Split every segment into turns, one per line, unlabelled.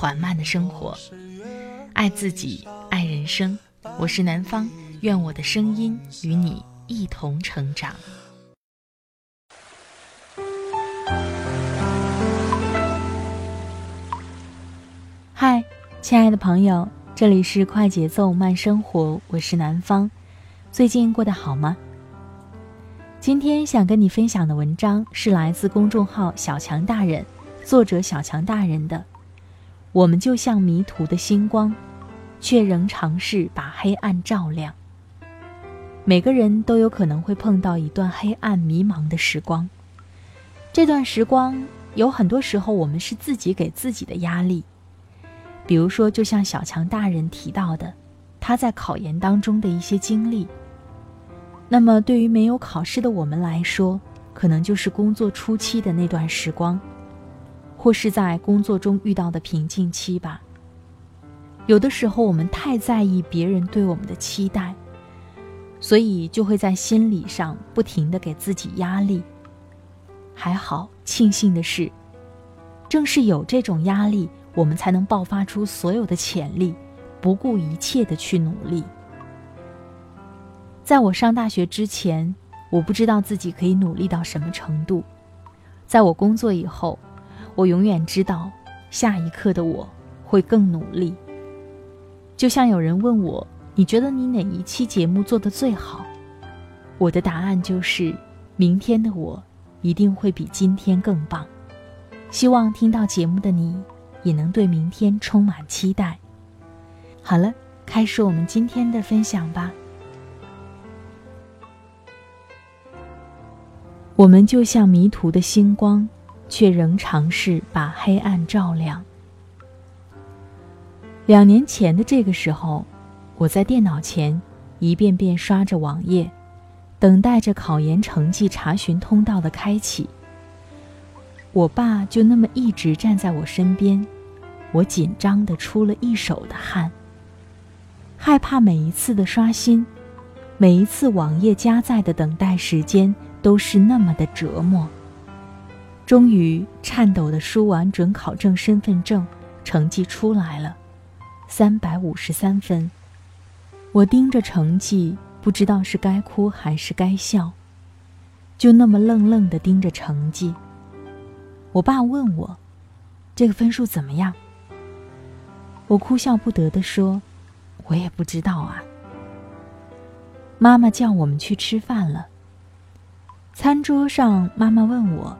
缓慢的生活，爱自己，爱人生。我是南方，愿我的声音与你一同成长。嗨，亲爱的朋友。这里是快节奏慢生活，我是南方，最近过得好吗？今天想跟你分享的文章是来自公众号“小强大人”，作者小强大人的。我们就像迷途的星光，却仍尝试把黑暗照亮。每个人都有可能会碰到一段黑暗迷茫的时光，这段时光有很多时候我们是自己给自己的压力。比如说，就像小强大人提到的，他在考研当中的一些经历。那么，对于没有考试的我们来说，可能就是工作初期的那段时光，或是在工作中遇到的瓶颈期吧。有的时候，我们太在意别人对我们的期待，所以就会在心理上不停的给自己压力。还好，庆幸的是，正是有这种压力。我们才能爆发出所有的潜力，不顾一切的去努力。在我上大学之前，我不知道自己可以努力到什么程度；在我工作以后，我永远知道下一刻的我会更努力。就像有人问我：“你觉得你哪一期节目做的最好？”我的答案就是：明天的我一定会比今天更棒。希望听到节目的你。也能对明天充满期待。好了，开始我们今天的分享吧。我们就像迷途的星光，却仍尝试把黑暗照亮。两年前的这个时候，我在电脑前一遍遍刷着网页，等待着考研成绩查询通道的开启。我爸就那么一直站在我身边，我紧张的出了一手的汗。害怕每一次的刷新，每一次网页加载的等待时间都是那么的折磨。终于颤抖的输完准考证身份证，成绩出来了，三百五十三分。我盯着成绩，不知道是该哭还是该笑，就那么愣愣的盯着成绩。我爸问我：“这个分数怎么样？”我哭笑不得地说：“我也不知道啊。”妈妈叫我们去吃饭了。餐桌上，妈妈问我：“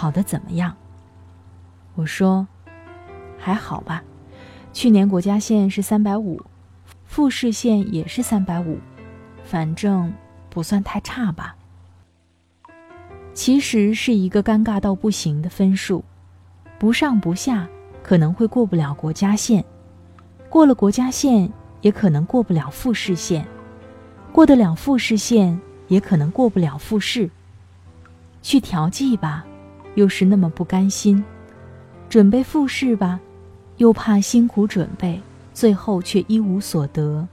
考得怎么样？”我说：“还好吧，去年国家线是三百五，复试线也是三百五，反正不算太差吧。”其实是一个尴尬到不行的分数，不上不下，可能会过不了国家线；过了国家线，也可能过不了复试线；过得了复试线，也可能过不了复试。去调剂吧，又是那么不甘心；准备复试吧，又怕辛苦准备，最后却一无所得。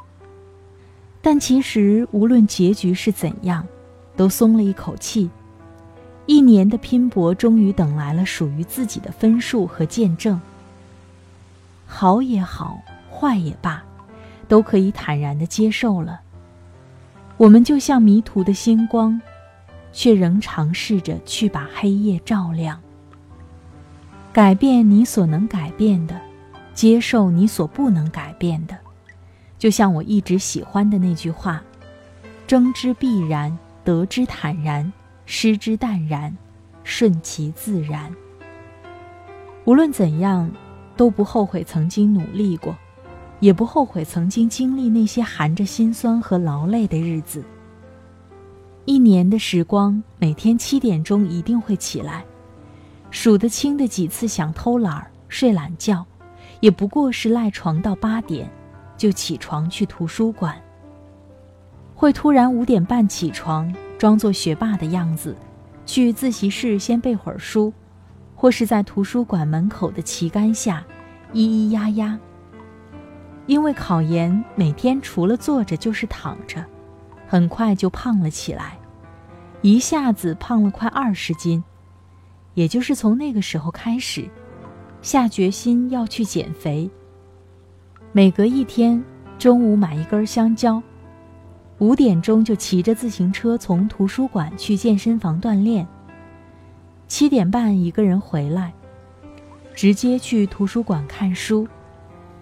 但其实无论结局是怎样，都松了一口气。一年的拼搏，终于等来了属于自己的分数和见证。好也好，坏也罢，都可以坦然的接受了。我们就像迷途的星光，却仍尝试着去把黑夜照亮。改变你所能改变的，接受你所不能改变的。就像我一直喜欢的那句话：“争之必然，得之坦然。”失之淡然，顺其自然。无论怎样，都不后悔曾经努力过，也不后悔曾经经历那些含着辛酸和劳累的日子。一年的时光，每天七点钟一定会起来，数得清的几次想偷懒儿、睡懒觉，也不过是赖床到八点，就起床去图书馆。会突然五点半起床，装作学霸的样子，去自习室先背会儿书，或是在图书馆门口的旗杆下，咿咿呀呀。因为考研，每天除了坐着就是躺着，很快就胖了起来，一下子胖了快二十斤。也就是从那个时候开始，下决心要去减肥。每隔一天，中午买一根香蕉，五点钟就骑着自行车从图书馆去健身房锻炼。七点半一个人回来，直接去图书馆看书。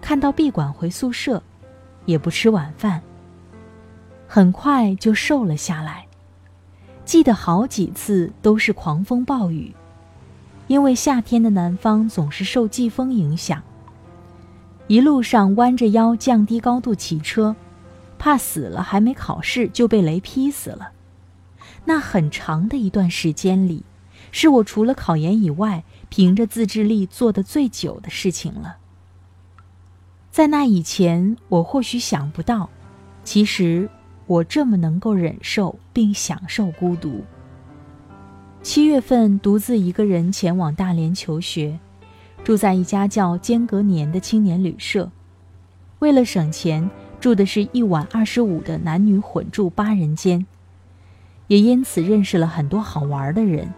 看到闭馆回宿舍，也不吃晚饭。很快就瘦了下来，记得好几次都是狂风暴雨，因为夏天的南方总是受季风影响。一路上弯着腰降低高度骑车，怕死了还没考试就被雷劈死了。那很长的一段时间里，是我除了考研以外，凭着自制力做的最久的事情了。在那以前，我或许想不到，其实我这么能够忍受并享受孤独。七月份独自一个人前往大连求学，住在一家叫间隔年的青年旅社。为了省钱，住的是一晚二十五的男女混住八人间，也因此认识了很多好玩的人。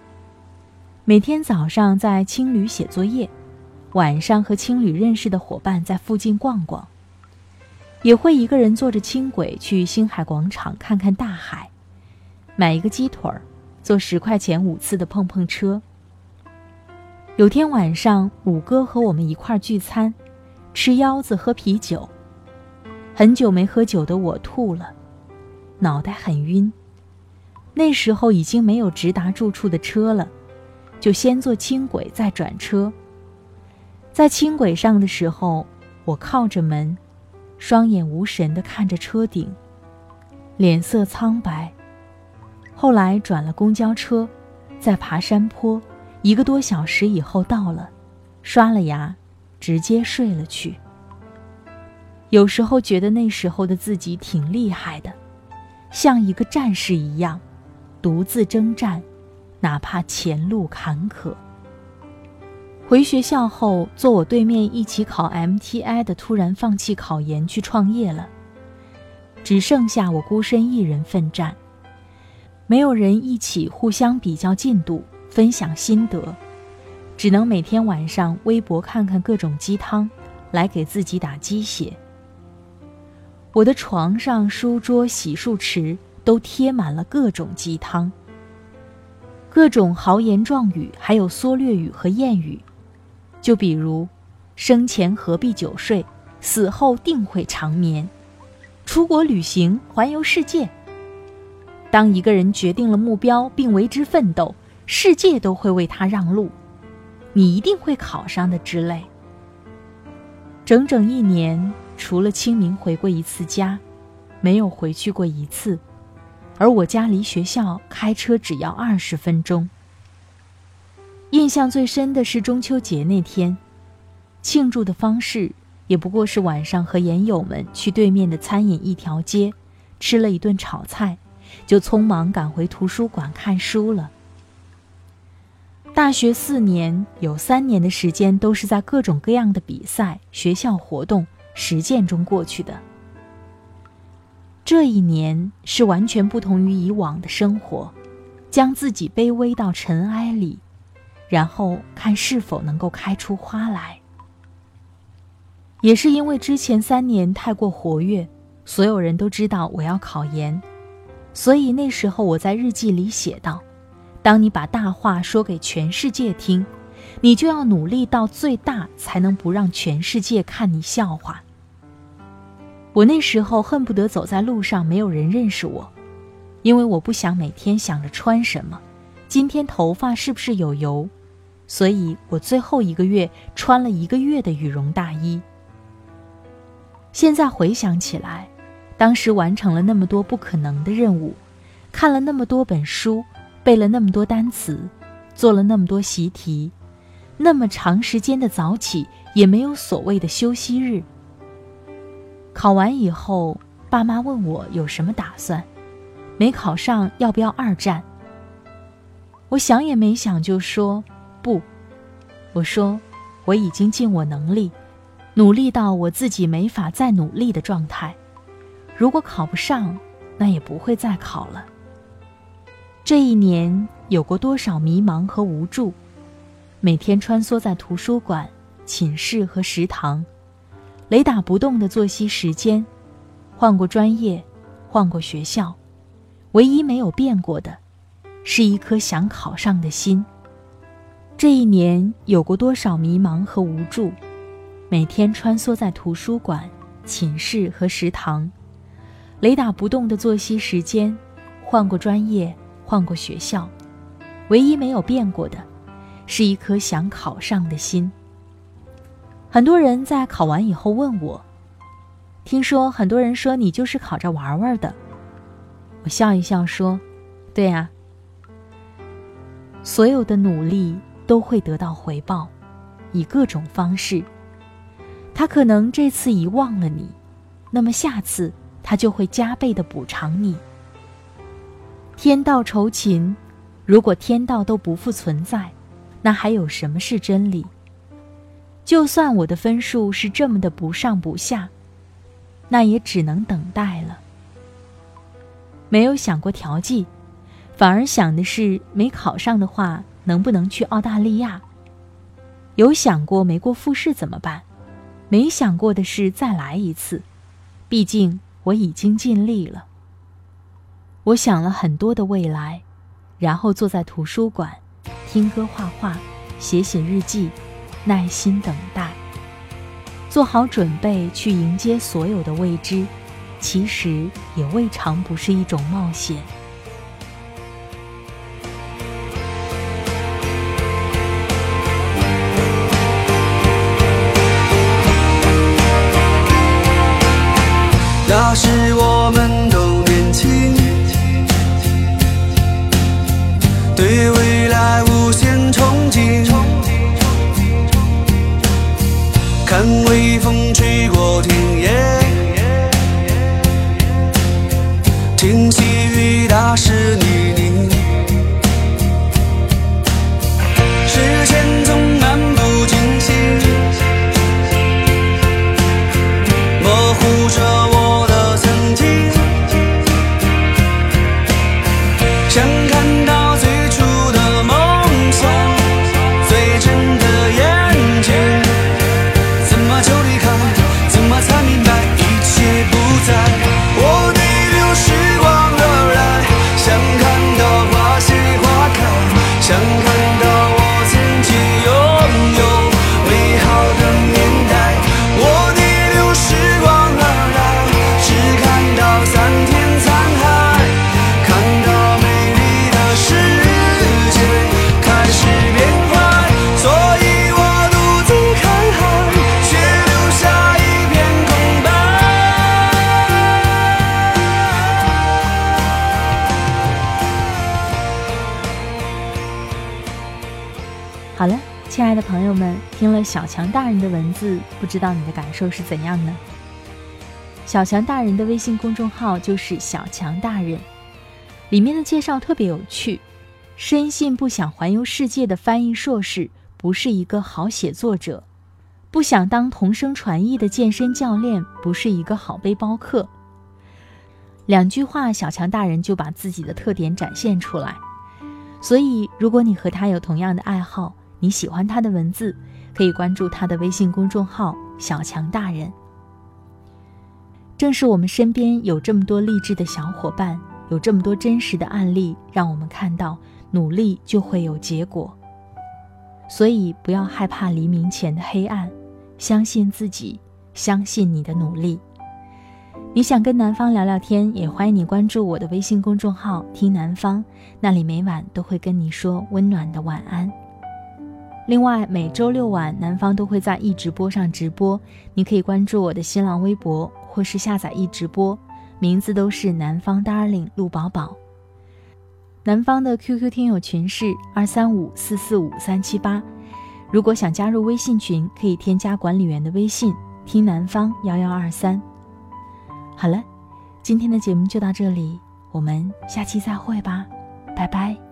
每天早上在青旅写作业。晚上和青旅认识的伙伴在附近逛逛，也会一个人坐着轻轨去星海广场看看大海，买一个鸡腿儿，坐十块钱五次的碰碰车。有天晚上，五哥和我们一块聚餐，吃腰子喝啤酒。很久没喝酒的我吐了，脑袋很晕。那时候已经没有直达住处的车了，就先坐轻轨再转车。在轻轨上的时候，我靠着门，双眼无神地看着车顶，脸色苍白。后来转了公交车，在爬山坡，一个多小时以后到了，刷了牙，直接睡了去。有时候觉得那时候的自己挺厉害的，像一个战士一样，独自征战，哪怕前路坎坷。回学校后，坐我对面一起考 MTI 的突然放弃考研去创业了，只剩下我孤身一人奋战，没有人一起互相比较进度、分享心得，只能每天晚上微博看看各种鸡汤，来给自己打鸡血。我的床上、书桌、洗漱池都贴满了各种鸡汤，各种豪言壮语，还有缩略语和谚语。就比如，生前何必久睡，死后定会长眠。出国旅行，环游世界。当一个人决定了目标并为之奋斗，世界都会为他让路。你一定会考上的之类。整整一年，除了清明回过一次家，没有回去过一次。而我家离学校开车只要二十分钟。印象最深的是中秋节那天，庆祝的方式也不过是晚上和研友们去对面的餐饮一条街，吃了一顿炒菜，就匆忙赶回图书馆看书了。大学四年有三年的时间都是在各种各样的比赛、学校活动、实践中过去的。这一年是完全不同于以往的生活，将自己卑微到尘埃里。然后看是否能够开出花来。也是因为之前三年太过活跃，所有人都知道我要考研，所以那时候我在日记里写道：“当你把大话说给全世界听，你就要努力到最大，才能不让全世界看你笑话。”我那时候恨不得走在路上没有人认识我，因为我不想每天想着穿什么，今天头发是不是有油。所以我最后一个月穿了一个月的羽绒大衣。现在回想起来，当时完成了那么多不可能的任务，看了那么多本书，背了那么多单词，做了那么多习题，那么长时间的早起也没有所谓的休息日。考完以后，爸妈问我有什么打算，没考上要不要二战？我想也没想就说不。我说我已经尽我能力，努力到我自己没法再努力的状态。如果考不上，那也不会再考了。这一年有过多少迷茫和无助？每天穿梭在图书馆、寝室和食堂，雷打不动的作息时间，换过专业，换过学校，唯一没有变过的，是一颗想考上的心。这一年有过多少迷茫和无助？每天穿梭在图书馆、寝室和食堂，雷打不动的作息时间，换过专业，换过学校，唯一没有变过的。是一颗想考上的心。很多人在考完以后问我：“听说很多人说你就是考着玩玩的。”我笑一笑说：“对呀，所有的努力都会得到回报，以各种方式。他可能这次遗忘了你，那么下次他就会加倍的补偿你。天道酬勤，如果天道都不复存在。”那还有什么是真理？就算我的分数是这么的不上不下，那也只能等待了。没有想过调剂，反而想的是没考上的话能不能去澳大利亚。有想过没过复试怎么办？没想过的是再来一次，毕竟我已经尽力了。我想了很多的未来，然后坐在图书馆。听歌、画画、写写日记，耐心等待，做好准备去迎接所有的未知，其实也未尝不是一种冒险。
是
好了，亲爱的朋友们，听了小强大人的文字，不知道你的感受是怎样呢？小强大人的微信公众号就是小强大人，里面的介绍特别有趣。深信不想环游世界的翻译硕士不是一个好写作者，不想当同声传译的健身教练不是一个好背包客。两句话，小强大人就把自己的特点展现出来。所以，如果你和他有同样的爱好，你喜欢他的文字，可以关注他的微信公众号“小强大人”。正是我们身边有这么多励志的小伙伴，有这么多真实的案例，让我们看到努力就会有结果。所以，不要害怕黎明前的黑暗，相信自己，相信你的努力。你想跟南方聊聊天，也欢迎你关注我的微信公众号“听南方”，那里每晚都会跟你说温暖的晚安。另外，每周六晚，南方都会在易直播上直播，你可以关注我的新浪微博，或是下载易直播，名字都是南方 darling 陆宝宝。南方的 QQ 听友群是二三五四四五三七八，如果想加入微信群，可以添加管理员的微信“听南方幺幺二三”。好了，今天的节目就到这里，我们下期再会吧，拜拜。